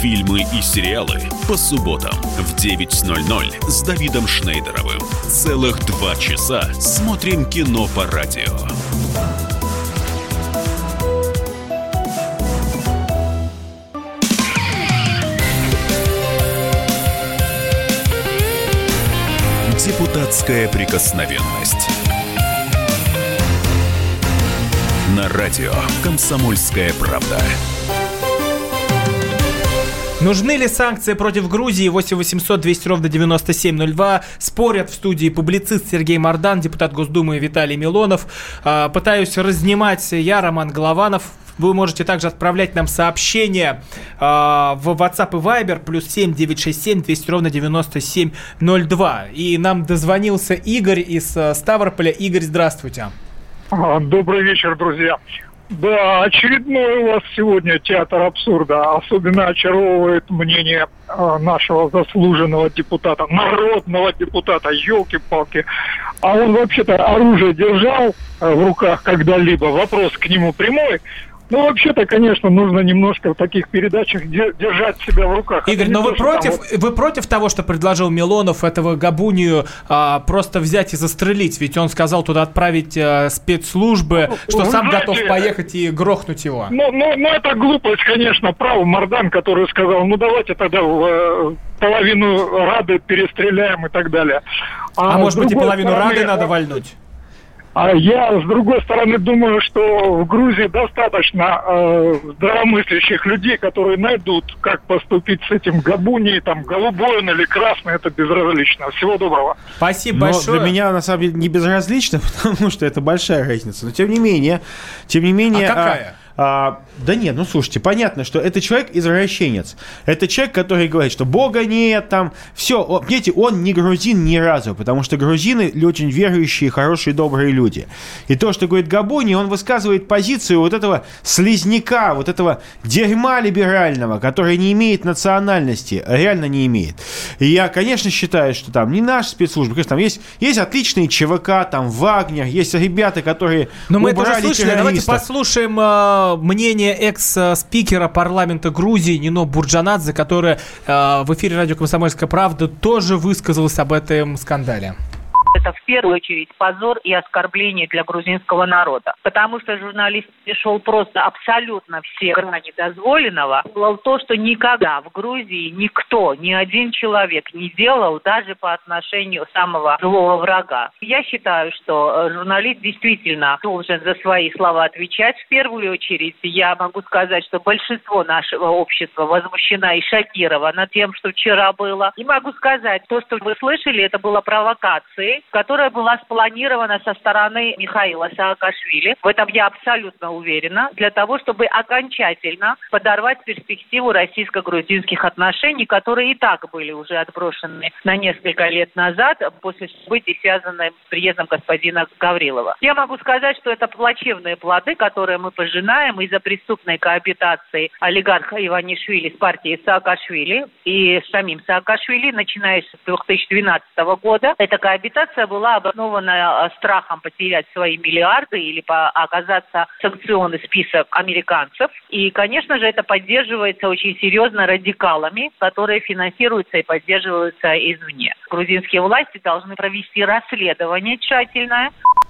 фильмы и сериалы по субботам в 9.00 с Давидом Шнейдеровым. Целых два часа смотрим кино по радио. Депутатская прикосновенность. На радио «Комсомольская правда». Нужны ли санкции против Грузии? 8 800 200 ровно 9702. Спорят в студии публицист Сергей Мордан, депутат Госдумы Виталий Милонов. А, пытаюсь разнимать я, Роман Голованов. Вы можете также отправлять нам сообщения э, в WhatsApp и Viber плюс 7 967 200 ровно 9702. И нам дозвонился Игорь из э, Ставрополя. Игорь, здравствуйте. Добрый вечер, друзья. Да, очередной у вас сегодня театр абсурда. Особенно очаровывает мнение э, нашего заслуженного депутата, народного депутата, елки-палки. А он вообще-то оружие держал э, в руках когда-либо. Вопрос к нему прямой. Ну, вообще-то, конечно, нужно немножко в таких передачах держать себя в руках. Игорь, но вы против, вот... вы против того, что предложил Милонов этого Габунию а, просто взять и застрелить? Ведь он сказал туда отправить а, спецслужбы, что вы сам знаете, готов поехать и грохнуть его. Ну, ну, ну, это глупость, конечно, прав Мардан, который сказал, ну, давайте тогда в, э, половину Рады перестреляем и так далее. А, а может быть и половину стороны, Рады надо вальнуть? А я, с другой стороны, думаю, что в Грузии достаточно э, здравомыслящих людей, которые найдут, как поступить с этим габуни, там, голубой он или красный, это безразлично. Всего доброго. Спасибо Но большое. для меня, на самом деле, не безразлично, [laughs] потому что это большая разница. Но, тем не менее, тем не менее... А какая? А, да нет, ну слушайте, понятно, что это человек извращенец. Это человек, который говорит, что Бога нет, там все. Видите, он не грузин ни разу, потому что грузины очень верующие, хорошие, добрые люди. И то, что говорит Габуни, он высказывает позицию вот этого слизняка, вот этого дерьма либерального, который не имеет национальности, реально не имеет. И я, конечно, считаю, что там не наши спецслужбы, конечно, там есть, есть отличные ЧВК, там Вагнер, есть ребята, которые Но мы это уже слышали. Давайте послушаем мнение экс-спикера парламента Грузии Нино Бурджанадзе, которая э, в эфире радио «Комсомольская правда» тоже высказалась об этом скандале. Это в первую очередь позор и оскорбление для грузинского народа. Потому что журналист пришел просто абсолютно все грани дозволенного. Было то, что никогда в Грузии никто, ни один человек не делал даже по отношению самого злого врага. Я считаю, что э, журналист действительно должен за свои слова отвечать. В первую очередь я могу сказать, что большинство нашего общества возмущена и шокировано тем, что вчера было. И могу сказать, то, что вы слышали, это была провокацией, которая была спланирована со стороны Михаила Саакашвили. В этом я абсолютно уверена. Для того, чтобы окончательно подорвать перспективу российско-грузинских отношений, которые и так были уже отброшены на несколько лет назад после событий, связанных с приездом господина Гаврилова. Я могу сказать, что это плачевные плоды, которые мы пожинаем из-за преступной коабитации олигарха Иванишвили с партией Саакашвили и самим Саакашвили, начиная с 2012 года. Эта коабитация была обоснована э, страхом потерять свои миллиарды или оказаться в санкционный список американцев. И, конечно же, это поддерживается очень серьезно радикалами, которые финансируются и поддерживаются извне. Грузинские власти должны провести расследование тщательное, А,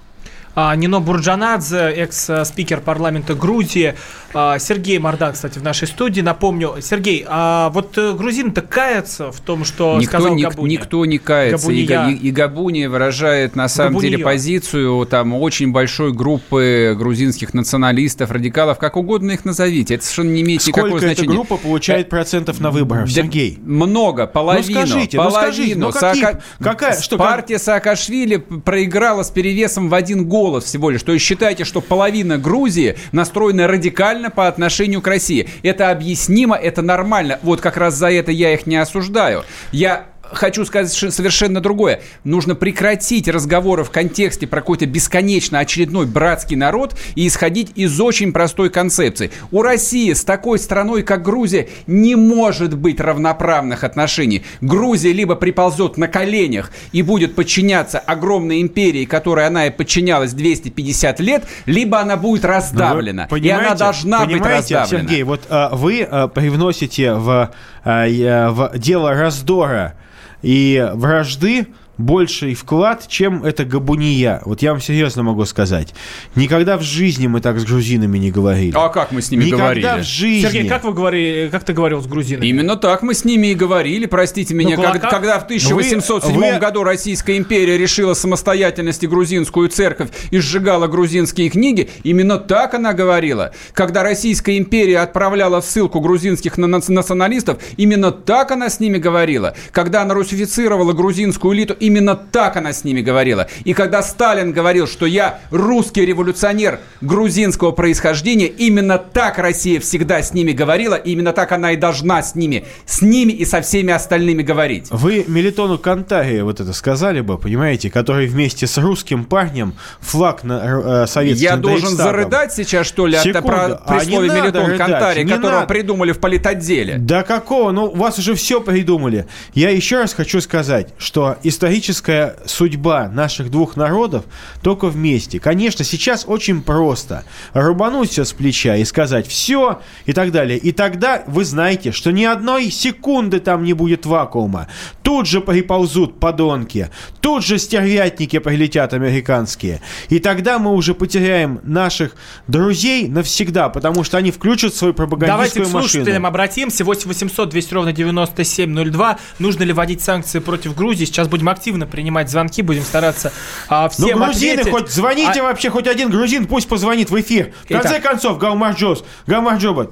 Нино Бурджанадзе, экс-спикер парламента Грузии. А, Сергей Мордан, кстати, в нашей студии. Напомню, Сергей, а вот э, грузины-то каются в том, что Никто, сказал ник- Габуни? никто не кается. И, Габуния. Га- и, и Габуни выражает на самом Габуния. деле позицию там очень большой группы грузинских националистов, радикалов, как угодно их назовите. Это совершенно не имеет никакого Сколько эта значения. группа получает процентов на выборах, Да Сергей? Много, половину. Ну скажите, ну половину. скажите, ну какие- Саака- какая- что, Партия Саакашвили проиграла с перевесом в один голос всего лишь. То есть считайте, что половина Грузии настроена радикально по отношению к России. Это объяснимо, это нормально. Вот как раз за это я их не осуждаю. Я хочу сказать совершенно другое. Нужно прекратить разговоры в контексте про какой-то бесконечно очередной братский народ и исходить из очень простой концепции. У России с такой страной, как Грузия, не может быть равноправных отношений. Грузия либо приползет на коленях и будет подчиняться огромной империи, которой она и подчинялась 250 лет, либо она будет раздавлена. Ну, вы и она должна быть раздавлена. Сергей, вот а, вы а, привносите в, а, в дело раздора и вражды больший вклад, чем это габуния. Вот я вам серьезно могу сказать. Никогда в жизни мы так с грузинами не говорили. А как мы с ними Никогда говорили? в жизни. Сергей, как вы говорили, как ты говорил с грузинами? Именно так мы с ними и говорили, простите меня, Ну, как- кулака? когда в 1807 Вы- вы- году Российская империя решила самостоятельности грузинскую церковь и сжигала грузинские книги, именно так она говорила. Когда Российская империя отправляла в ссылку грузинских на- нац- националистов, именно так она с ними говорила. Когда она русифицировала грузинскую элиту, именно так она с ними говорила. И когда Сталин говорил, что я русский революционер грузинского происхождения, именно так Россия всегда с ними говорила, и именно так она и должна с ними, с ними и со всеми остальными говорить. Вы Мелитону Кантаре вот это сказали бы, понимаете, который вместе с русским парнем флаг на э, советским Я должен зарыдать сейчас, что ли, от Секунду. про А надо Мелитон рыдать, Кантари, не которого надо. придумали в политотделе? Да какого? Ну, у вас уже все придумали. Я еще раз хочу сказать, что историческая судьба наших двух народов только вместе. Конечно, сейчас очень просто рубануть все с плеча и сказать все и так далее. И тогда вы знаете, что ни одной секунды там не будет вакуума. Тут же приползут подонки, тут же стервятники прилетят американские. И тогда мы уже потеряем наших друзей навсегда, потому что они включат свою Давайте пропагандистскую к машину. слушателям обратимся. 8 800 200 ровно 9702. Нужно ли вводить санкции против Грузии? Сейчас будем активно активно принимать звонки, будем стараться а, всем Ну, грузины, ответить. хоть звоните А- вообще, хоть один грузин пусть позвонит в эфир. В конце Итак. концов, Галмарджос, Галмарджобат.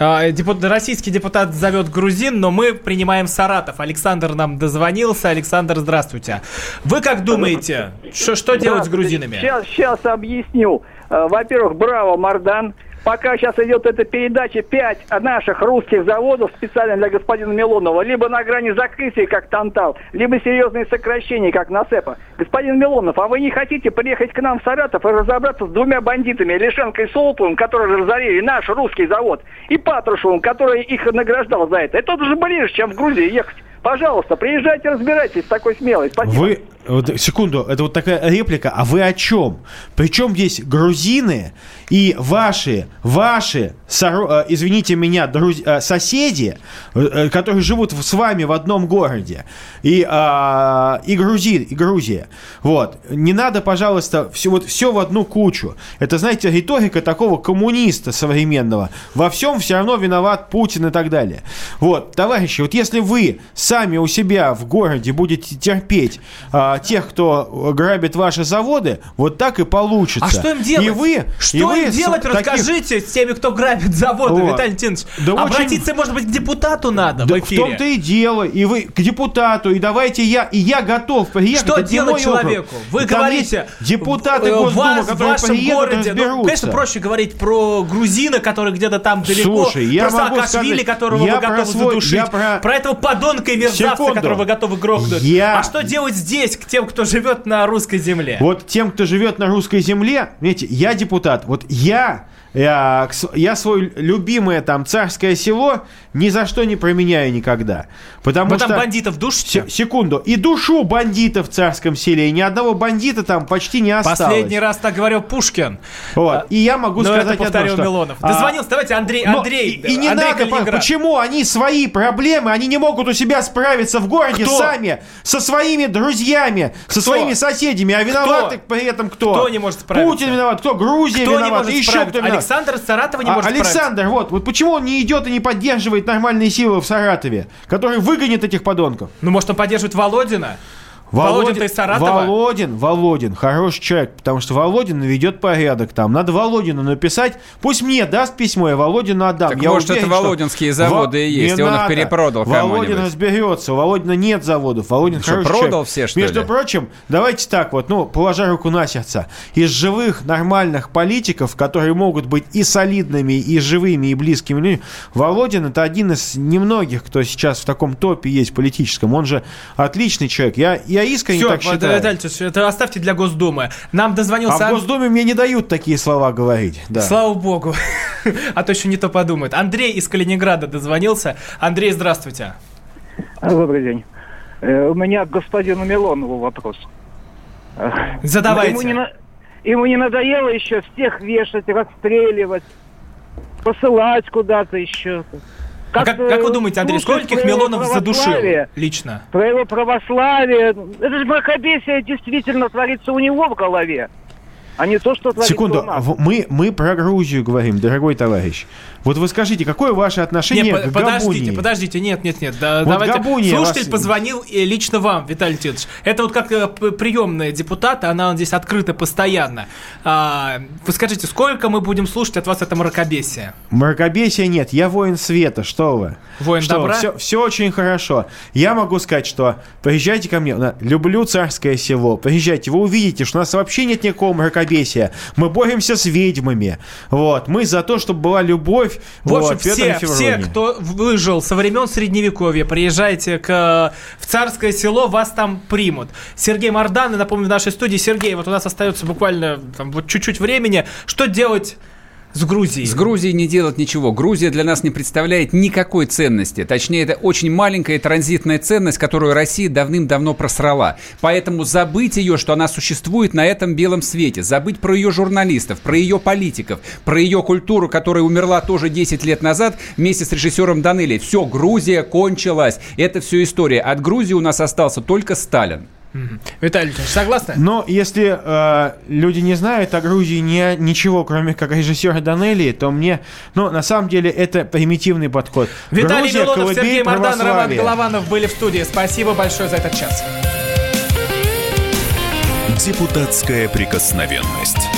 А, депут- Российский депутат зовет грузин, но мы принимаем Саратов. Александр нам дозвонился. Александр, здравствуйте. Вы как думаете, что, что делать с грузинами? Сейчас, сейчас объясню. Э, Во-первых, браво, Мардан. Пока сейчас идет эта передача, пять наших русских заводов специально для господина Милонова, либо на грани закрытия, как Тантал, либо серьезные сокращения, как Насепа. Господин Милонов, а вы не хотите приехать к нам в Саратов и разобраться с двумя бандитами, Лишенко и Солоповым, которые разорили наш русский завод, и Патрушевым, который их награждал за это? Это же ближе, чем в Грузии ехать. Пожалуйста, приезжайте, разбирайтесь с такой смелой. Спасибо. Вы, вот, секунду, это вот такая реплика, а вы о чем? Причем здесь грузины и ваши, ваши, соро- э, извините меня, друз- э, соседи, э, которые живут с вами в одном городе, и, а, и, Грузи, и Грузия. Вот. Не надо, пожалуйста, все, вот, все в одну кучу. Это, знаете, риторика такого коммуниста современного. Во всем все равно виноват Путин и так далее. Вот, товарищи, вот если вы сами у себя в городе будете терпеть а, тех, кто грабит ваши заводы, вот так и получится. А что им делать? И вы, что и вы им делать, таких- расскажите с теми, кто грабит заводы, Вот. Виталий Тинович. Да очень- Обратиться, может быть, к депутату надо Да в в эфире. том-то и дело. И вы к депутату, и давайте я, и я готов приехать. Что делать человеку? округ. Вы Там говорите, депутаты э, Госдумы, вас в которые вашем приедут городе, ну, конечно, проще говорить про грузина, который где-то там далеко, Слушай, я про могу Саакашвили, сказать, которого я вы про готовы свой- задушить, я про- этого подонка мерзавца, Секунду. которого вы готовы грохнуть. Я- А что делать здесь, к тем, кто живет на русской земле? Вот тем, кто живет на русской земле, видите, я депутат, вот я, я, я свое любимое там царское село ни за что не променяю никогда. Потому Вы что... там бандитов душите? Се- секунду. И душу бандитов в царском селе. И ни одного бандита там почти не осталось. Последний раз так говорил Пушкин. Вот. И я могу Но сказать это повторил одно, что, Милонов. а, Дозвонился, давайте Андрей, но Андрей, и, и не Андрей надо, Калининград. почему они свои проблемы, они не могут у себя справиться в городе Кто? сами, со своими друзьями, со Кто? своими соседями, а виноваты при этом кто? Кто не может справиться? Путин виноват, кто? Грузия Кто не виновата, еще кто виноват? Александр Саратова не А, может справиться. Александр, вот, вот почему он не идет и не поддерживает нормальные силы в Саратове, которые выгонят этих подонков? Ну, может, он поддерживает Володина? Володин-то из Саратова? Володин, Володин, хороший человек, потому что Володин наведет порядок там. Надо Володину написать, пусть мне даст письмо, я Володину отдам. Так я может, уверен, это что володинские заводы и есть, Не и он их надо. перепродал Володин разберется, у Володина нет заводов, Володин Что, хороший продал человек. все, что Между ли? прочим, давайте так вот, ну, положа руку на сердце, из живых нормальных политиков, которые могут быть и солидными, и живыми, и близкими людьми, Володин это один из немногих, кто сейчас в таком топе есть политическом. Он же отличный человек. Я, я искренне Все, так считаю. Ильич, это оставьте для Госдумы. Нам А дозвонился... в Ан- Госдуме мне не дают такие слова говорить. Да. Слава богу. [laughs] А то еще не то подумают. Андрей из Калининграда дозвонился. Андрей, здравствуйте. Добрый день. Э, У меня к господину Милонову вопрос. Э, Задавайте. Ему не, ему не надоело еще всех вешать, расстреливать, посылать куда-то еще? А как, как вы думаете, Андрей, скольких про его Милонов задушил лично? Про его православие. Это же мракобесие действительно творится у него в голове, а не то, что творится Секунду, у нас. мы, мы про Грузию говорим, дорогой товарищ. Вот вы скажите, какое ваше отношение Не, к по- подождите, Габунии? подождите, нет, нет, нет. Да, Вот давайте. Габуния Слушатель вас- позвонил э, лично вам, Виталий Титович. Это вот как э, приемная депутата, она здесь открыта постоянно. А, вы скажите, сколько мы будем слушать от вас это мракобесие? Мракобесия нет, я воин света, что вы? Воин что, добра? Все, все очень хорошо. Я могу сказать, что приезжайте ко мне, люблю царское село, приезжайте, вы увидите, что у нас вообще нет никакого мракобесия. Мы боремся с ведьмами. Вот, мы за то, чтобы была любовь. В общем, вот, все, все, кто выжил со времен Средневековья, приезжайте к, в царское село, вас там примут. Сергей Мардан, и напомню, в нашей студии. Сергей, вот у нас остается буквально там, вот чуть-чуть времени. Что делать с Грузией? С Грузией не делать ничего. Грузия для нас не представляет никакой ценности. Точнее, это очень маленькая транзитная ценность, которую Россия давным-давно просрала. Поэтому забыть ее, что она существует на этом белом свете. Забыть про ее журналистов, про ее политиков, про ее культуру, которая умерла тоже 10 лет назад вместе с режиссером Данелли. Все, Грузия кончилась. Это все история. От Грузии у нас остался только Сталин. Виталий Ильич, согласны? Но если э, люди не знают о Грузии ни, ничего, кроме как режиссера Данелли, то мне, ну, на самом деле, это примитивный подход. Виталий Грузия, Милонов, Сергей Мардан, Роман. Голованов были в студии. Спасибо большое за этот час. Депутатская прикосновенность.